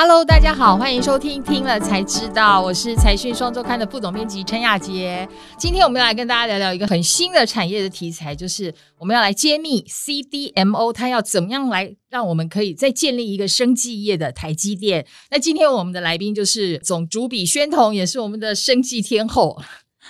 Hello，大家好，欢迎收听听了才知道，我是财讯双周刊的副总编辑陈雅洁。今天我们要来跟大家聊聊一个很新的产业的题材，就是我们要来揭秘 CDMO 它要怎么样来让我们可以再建立一个生技业的台积电。那今天我们的来宾就是总主笔宣彤，也是我们的生技天后。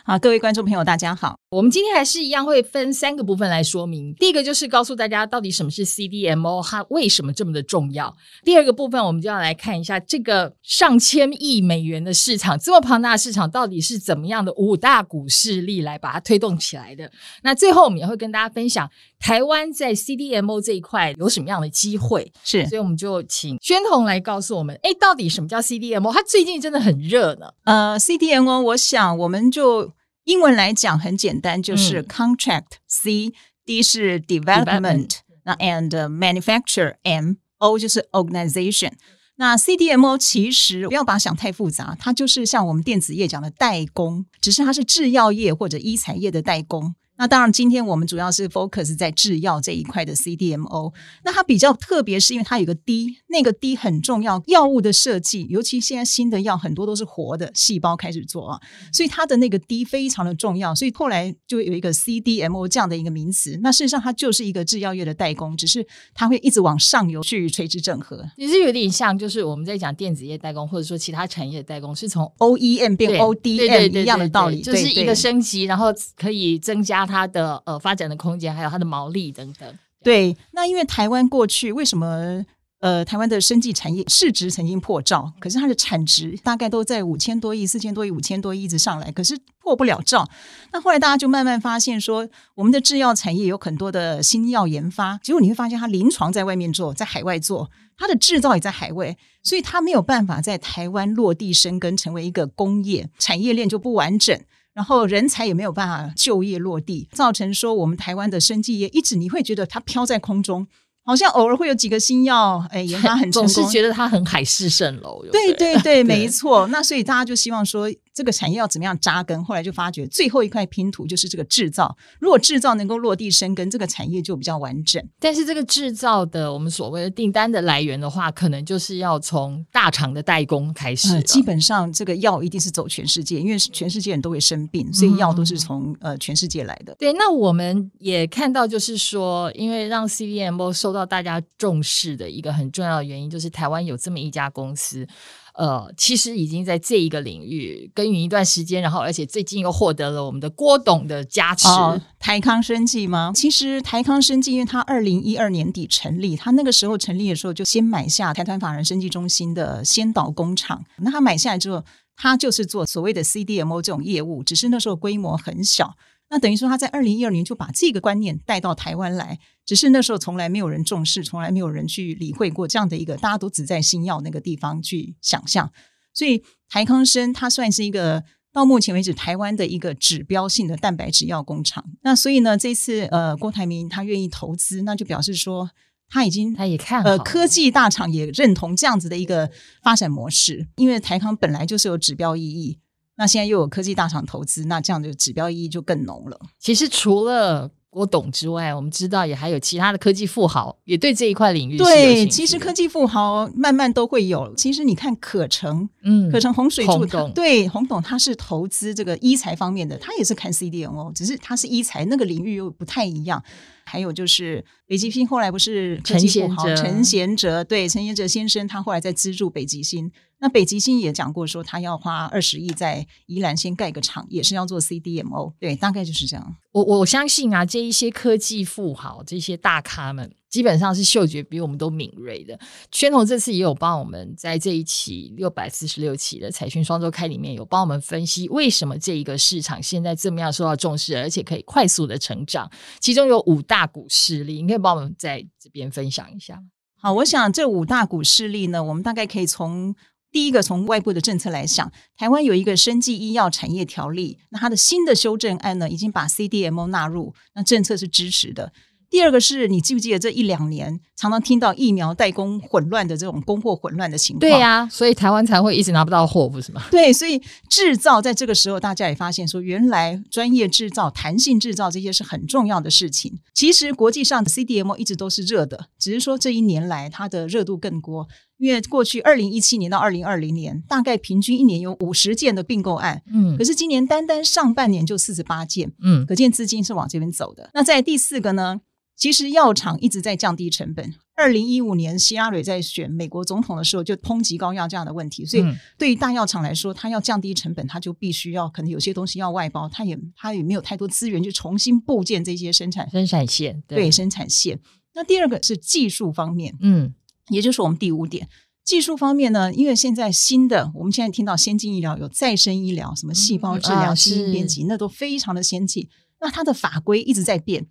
好，各位观众朋友，大家好。我们今天还是一样会分三个部分来说明。第一个就是告诉大家到底什么是 CDMO，它为什么这么的重要。第二个部分，我们就要来看一下这个上千亿美元的市场，这么庞大的市场到底是怎么样的五大股势力来把它推动起来的。那最后我们也会跟大家分享台湾在 CDMO 这一块有什么样的机会。是，所以我们就请宣彤来告诉我们，哎，到底什么叫 CDMO？它最近真的很热呢。呃，CDMO，我想我们就。英文来讲很简单，就是 contract，C，D、嗯、是 development，那 and manufacture，M，O 就是 organization。那 CDMO 其实不要把它想太复杂，它就是像我们电子业讲的代工，只是它是制药业或者医材业的代工。那当然，今天我们主要是 focus 在制药这一块的 CDMO。那它比较特别，是因为它有个 D，那个 D 很重要。药物的设计，尤其现在新的药很多都是活的细胞开始做啊，所以它的那个 D 非常的重要。所以后来就有一个 CDMO 这样的一个名词。那事实上，它就是一个制药业的代工，只是它会一直往上游去垂直整合。其实有点像，就是我们在讲电子业代工，或者说其他产业的代工，是从 OEM 变 ODM 一样的道理，就是一个升级，然后可以增加。它的呃发展的空间，还有它的毛利等等。对，那因为台湾过去为什么呃台湾的生技产业市值曾经破兆，可是它的产值大概都在五千多亿、四千多亿、五千多亿一直上来，可是破不了兆。那后来大家就慢慢发现说，我们的制药产业有很多的新药研发，结果你会发现它临床在外面做，在海外做，它的制造也在海外，所以它没有办法在台湾落地生根，成为一个工业产业链就不完整。然后人才也没有办法就业落地，造成说我们台湾的生技业一直你会觉得它飘在空中，好像偶尔会有几个新药，哎，研发很成功，总是觉得它很海市蜃楼。对对对，对没错。那所以大家就希望说。这个产业要怎么样扎根？后来就发觉最后一块拼图就是这个制造。如果制造能够落地生根，这个产业就比较完整。但是这个制造的我们所谓的订单的来源的话，可能就是要从大厂的代工开始，呃。基本上这个药一定是走全世界，因为全世界人都会生病，所以药都是从呃全世界来的。对，那我们也看到，就是说，因为让 CDMO 受到大家重视的一个很重要的原因，就是台湾有这么一家公司。呃，其实已经在这一个领域耕耘一段时间，然后而且最近又获得了我们的郭董的加持。台康生技吗？其实台康生技，因为它二零一二年底成立，它那个时候成立的时候就先买下台团法人生技中心的先导工厂。那他买下来之后，他就是做所谓的 CDMO 这种业务，只是那时候规模很小。那等于说他在二零一二年就把这个观念带到台湾来，只是那时候从来没有人重视，从来没有人去理会过这样的一个，大家都只在新药那个地方去想象。所以台康生它算是一个到目前为止台湾的一个指标性的蛋白质药工厂。那所以呢，这次呃郭台铭他愿意投资，那就表示说他已经他也看呃科技大厂也认同这样子的一个发展模式，因为台康本来就是有指标意义。那现在又有科技大厂投资，那这样的指标意义就更浓了。其实除了郭董之外，我们知道也还有其他的科技富豪也对这一块领域。对，其实科技富豪慢慢都会有。其实你看可成，嗯，可成洪水柱，董对洪董他是投资这个医材方面的，他也是看 CDMO，只是他是医材那个领域又不太一样。还有就是北极星后来不是科技富豪陈贤哲，对陈贤哲先生，他后来在资助北极星。那北极星也讲过说，他要花二十亿在宜兰先盖个厂，也是要做 CDMO。对，大概就是这样。我我相信啊，这一些科技富豪，这些大咖们，基本上是嗅觉比我们都敏锐的。宣彤这次也有帮我们在这一期六百四十六期的财讯双周刊里面有帮我们分析，为什么这一个市场现在这么样受到重视，而且可以快速的成长。其中有五大股势力，你可以帮我们在这边分享一下。好，我想这五大股势力呢，我们大概可以从。第一个，从外部的政策来想，台湾有一个生技医药产业条例，那它的新的修正案呢，已经把 CDMO 纳入，那政策是支持的。第二个是你记不记得这一两年常常听到疫苗代工混乱的这种供货混乱的情况？对呀、啊，所以台湾才会一直拿不到货，不是吗？对，所以制造在这个时候，大家也发现说，原来专业制造、弹性制造这些是很重要的事情。其实国际上的 CDMO 一直都是热的，只是说这一年来它的热度更多。因为过去二零一七年到二零二零年，大概平均一年有五十件的并购案，嗯，可是今年单单上半年就四十八件，嗯，可见资金是往这边走的。那在第四个呢，其实药厂一直在降低成本。二零一五年希拉蕊在选美国总统的时候就抨击高药价的问题，所以对于大药厂来说，它要降低成本，它就必须要可能有些东西要外包，它也它也没有太多资源去重新构建这些生产生产线，对，对生产线。那第二个是技术方面，嗯，也就是我们第五点，技术方面呢，因为现在新的我们现在听到先进医疗有再生医疗，什么细胞治疗、基因编辑，那都非常的先进。那它的法规一直在变，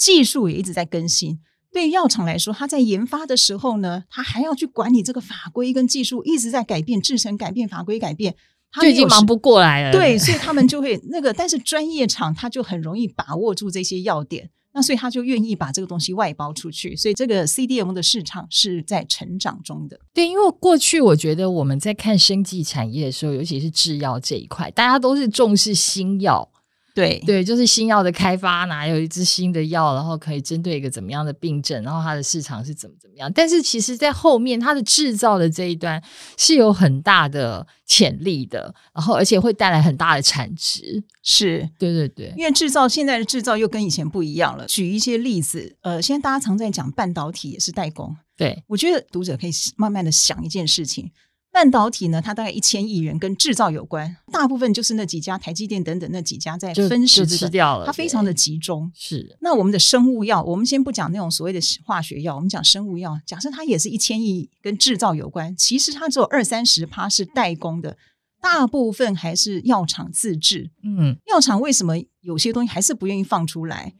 技术也一直在更新。对于药厂来说，它在研发的时候呢，它还要去管理这个法规跟技术一直在改变，制成改变，法规改变，就已经忙不过来了。对，所以他们就会那个，但是专业厂它就很容易把握住这些要点，那所以他就愿意把这个东西外包出去，所以这个 CDMO 的市场是在成长中的。对，因为过去我觉得我们在看生技产业的时候，尤其是制药这一块，大家都是重视新药。对对，就是新药的开发，哪有一支新的药，然后可以针对一个怎么样的病症，然后它的市场是怎么怎么样。但是其实，在后面它的制造的这一端是有很大的潜力的，然后而且会带来很大的产值。是，对对对，因为制造现在的制造又跟以前不一样了。举一些例子，呃，现在大家常在讲半导体也是代工。对，我觉得读者可以慢慢的想一件事情。半导体呢，它大概一千亿元，跟制造有关，大部分就是那几家，台积电等等那几家在分食、这个，吃掉了。它非常的集中。是。那我们的生物药，我们先不讲那种所谓的化学药，我们讲生物药。假设它也是一千亿，跟制造有关，其实它只有二三十趴是代工的，大部分还是药厂自制。嗯，药厂为什么有些东西还是不愿意放出来？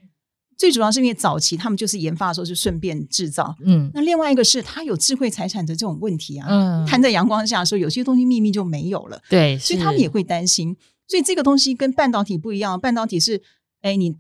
最主要是因为早期他们就是研发的时候就顺便制造，嗯，那另外一个是他有智慧财产的这种问题啊，嗯，摊在阳光下的时候，有些东西秘密就没有了，对，所以他们也会担心，所以这个东西跟半导体不一样，半导体是，哎，你。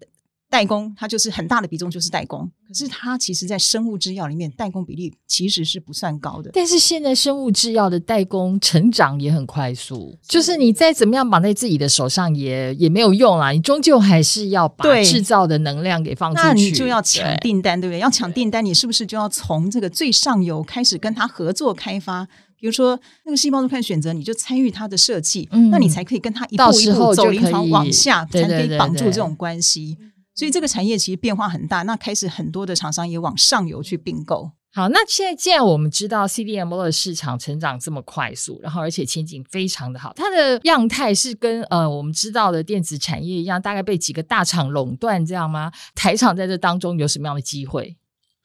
代工，它就是很大的比重就是代工，可是它其实，在生物制药里面，代工比例其实是不算高的。但是现在生物制药的代工成长也很快速，就是你再怎么样绑在自己的手上也也没有用啦，你终究还是要把制造的能量给放出去，那你就要抢订单，对不对？要抢订单，你是不是就要从这个最上游开始跟他合作开发？比如说那个细胞都看选择，你就参与它的设计，嗯，那你才可以跟他一步一步走临床往下，才可以绑住这种关系。所以这个产业其实变化很大，那开始很多的厂商也往上游去并购。好，那现在既然我们知道 CDMO 的市场成长这么快速，然后而且前景非常的好，它的样态是跟呃我们知道的电子产业一样，大概被几个大厂垄断这样吗？台厂在这当中有什么样的机会？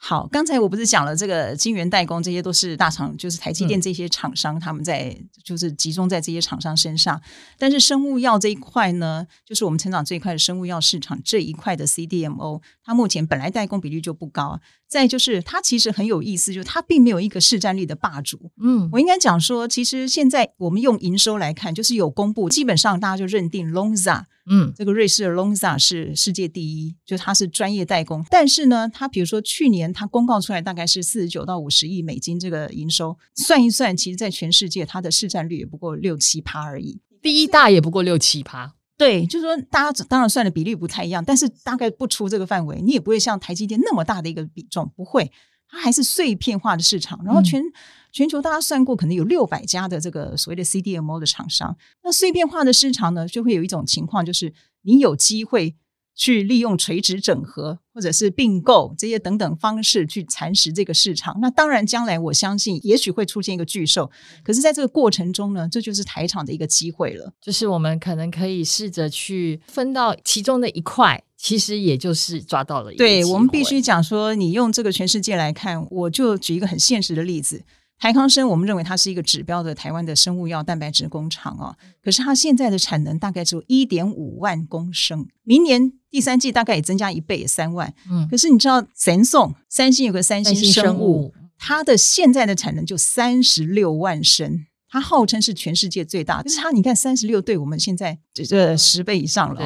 好，刚才我不是讲了这个晶圆代工，这些都是大厂，就是台积电这些厂商，他们在就是集中在这些厂商身上。但是生物药这一块呢，就是我们成长最快的生物药市场这一块的 CDMO，它目前本来代工比率就不高。再就是它其实很有意思，就是它并没有一个市占率的霸主。嗯，我应该讲说，其实现在我们用营收来看，就是有公布，基本上大家就认定 Lonza，嗯，这个瑞士的 Lonza 是世界第一，就它是专业代工。但是呢，它比如说去年它公告出来大概是四十九到五十亿美金这个营收，算一算，其实在全世界它的市占率也不过六七趴而已，第一大也不过六七趴。对，就是说，大家当然算的比例不太一样，但是大概不出这个范围，你也不会像台积电那么大的一个比重，不会，它还是碎片化的市场。然后全、嗯、全球大家算过，可能有六百家的这个所谓的 CDMO 的厂商。那碎片化的市场呢，就会有一种情况，就是你有机会。去利用垂直整合或者是并购这些等等方式去蚕食这个市场。那当然，将来我相信也许会出现一个巨兽。可是，在这个过程中呢，这就是台场的一个机会了。就是我们可能可以试着去分到其中的一块，其实也就是抓到了一个。对，我们必须讲说，你用这个全世界来看，我就举一个很现实的例子。台康生，我们认为它是一个指标的台湾的生物药蛋白质工厂啊，可是它现在的产能大概只有一点五万公升，明年第三季大概也增加一倍，三万。嗯，可是你知道，神送三星有个三星生物，生物它的现在的产能就三十六万升。它号称是全世界最大，就是它你看三十六对我们现在这这十倍以上了，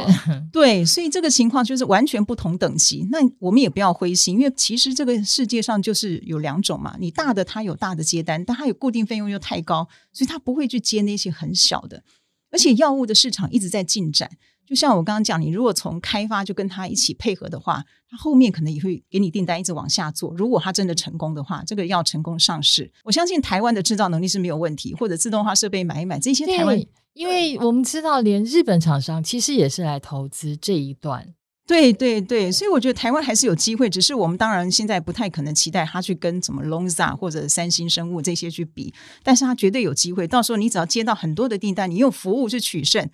对，所以这个情况就是完全不同等级。那我们也不要灰心，因为其实这个世界上就是有两种嘛，你大的它有大的接单，但它有固定费用又太高，所以它不会去接那些很小的。而且药物的市场一直在进展，就像我刚刚讲，你如果从开发就跟他一起配合的话，他后面可能也会给你订单，一直往下做。如果他真的成功的话，这个要成功上市，我相信台湾的制造能力是没有问题，或者自动化设备买一买这些台湾，因为我们知道连日本厂商其实也是来投资这一段。对对对，所以我觉得台湾还是有机会，只是我们当然现在不太可能期待他去跟什么 Lonza 或者三星生物这些去比，但是他绝对有机会。到时候你只要接到很多的订单，你用服务去取胜。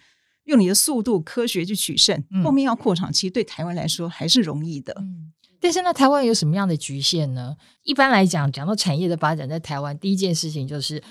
用你的速度、科学去取胜，后面要扩厂，其实对台湾来说还是容易的。嗯，但是那台湾有什么样的局限呢？一般来讲，讲到产业的发展，在台湾第一件事情就是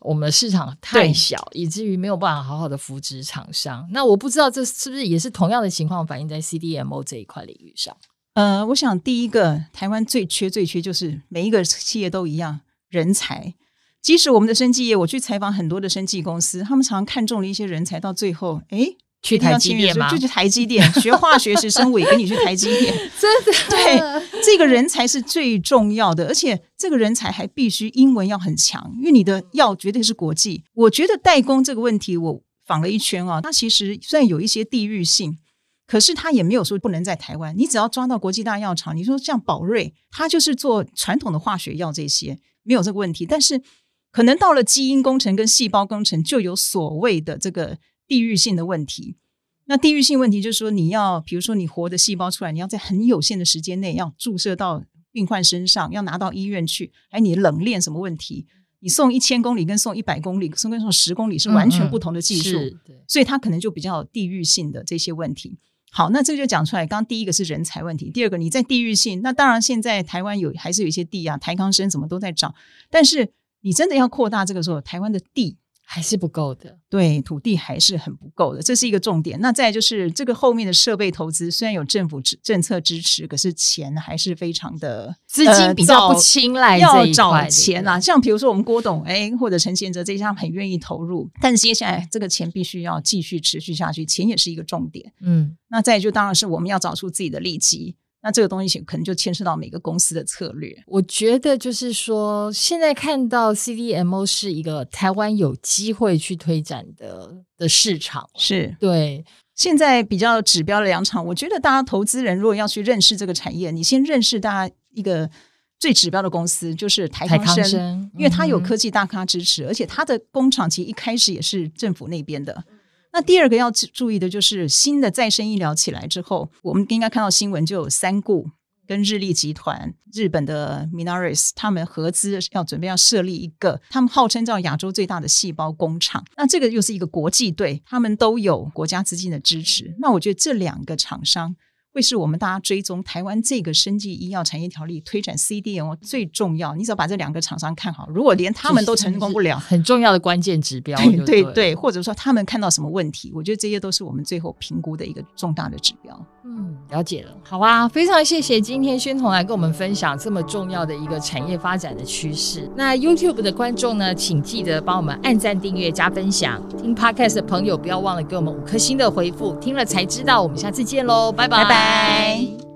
我们的市场太小，以至于没有办法好好的扶植厂商。那我不知道这是不是也是同样的情况反映在 CDMO 这一块领域上？呃，我想第一个，台湾最缺最缺就是每一个企业都一样，人才。即使我们的生技业，我去采访很多的生技公司，他们常常看中了一些人才，到最后，哎，去台积电吗？就去台积电学化学是生物，也跟你去台积电。真的，对，这个人才是最重要的，而且这个人才还必须英文要很强，因为你的药绝对是国际。我觉得代工这个问题，我访了一圈啊，它其实虽然有一些地域性，可是它也没有说不能在台湾。你只要抓到国际大药厂，你说像宝瑞，它就是做传统的化学药这些，没有这个问题，但是。可能到了基因工程跟细胞工程，就有所谓的这个地域性的问题。那地域性问题就是说，你要比如说你活的细胞出来，你要在很有限的时间内要注射到病患身上，要拿到医院去，哎，你冷链什么问题？你送一千公里跟送一百公里，送跟送十公里是完全不同的技术，嗯嗯，所以它可能就比较地域性的这些问题。好，那这个就讲出来。刚刚第一个是人才问题，第二个你在地域性，那当然现在台湾有还是有一些地啊，台康生什么都在找，但是。你真的要扩大这个时候，台湾的地还是不够的，对，土地还是很不够的，这是一个重点。那再就是这个后面的设备投资，虽然有政府支政策支持，可是钱还是非常的资金比较不青睐，要找钱啊。像比如说我们郭董哎，或者陈贤哲这些，他们很愿意投入，但接下来这个钱必须要继续持续下去，钱也是一个重点。嗯，那再就当然是我们要找出自己的利基。那这个东西可能就牵涉到每个公司的策略。我觉得就是说，现在看到 CDMO 是一个台湾有机会去推展的的市场，是对。现在比较指标的两场，我觉得大家投资人如果要去认识这个产业，你先认识大家一个最指标的公司，就是台康生，康生因为它有科技大咖支持，嗯、而且它的工厂其实一开始也是政府那边的。那第二个要注意的就是新的再生医疗起来之后，我们应该看到新闻，就有三顾跟日立集团、日本的 Minaris 他们合资要准备要设立一个，他们号称叫亚洲最大的细胞工厂。那这个又是一个国际队，他们都有国家资金的支持。那我觉得这两个厂商。会是我们大家追踪台湾这个生技医药产业条例推展 CDMO 最重要。你只要把这两个厂商看好，如果连他们都成功不了，很重要的关键指标。对对对，或者说他们看到什么问题，我觉得这些都是我们最后评估的一个重大的指标。嗯，了解了。好啊，非常谢谢今天宣彤来跟我们分享这么重要的一个产业发展的趋势。那 YouTube 的观众呢，请记得帮我们按赞、订阅、加分享。听 Podcast 的朋友不要忘了给我们五颗星的回复。听了才知道，我们下次见喽，拜拜。拜拜。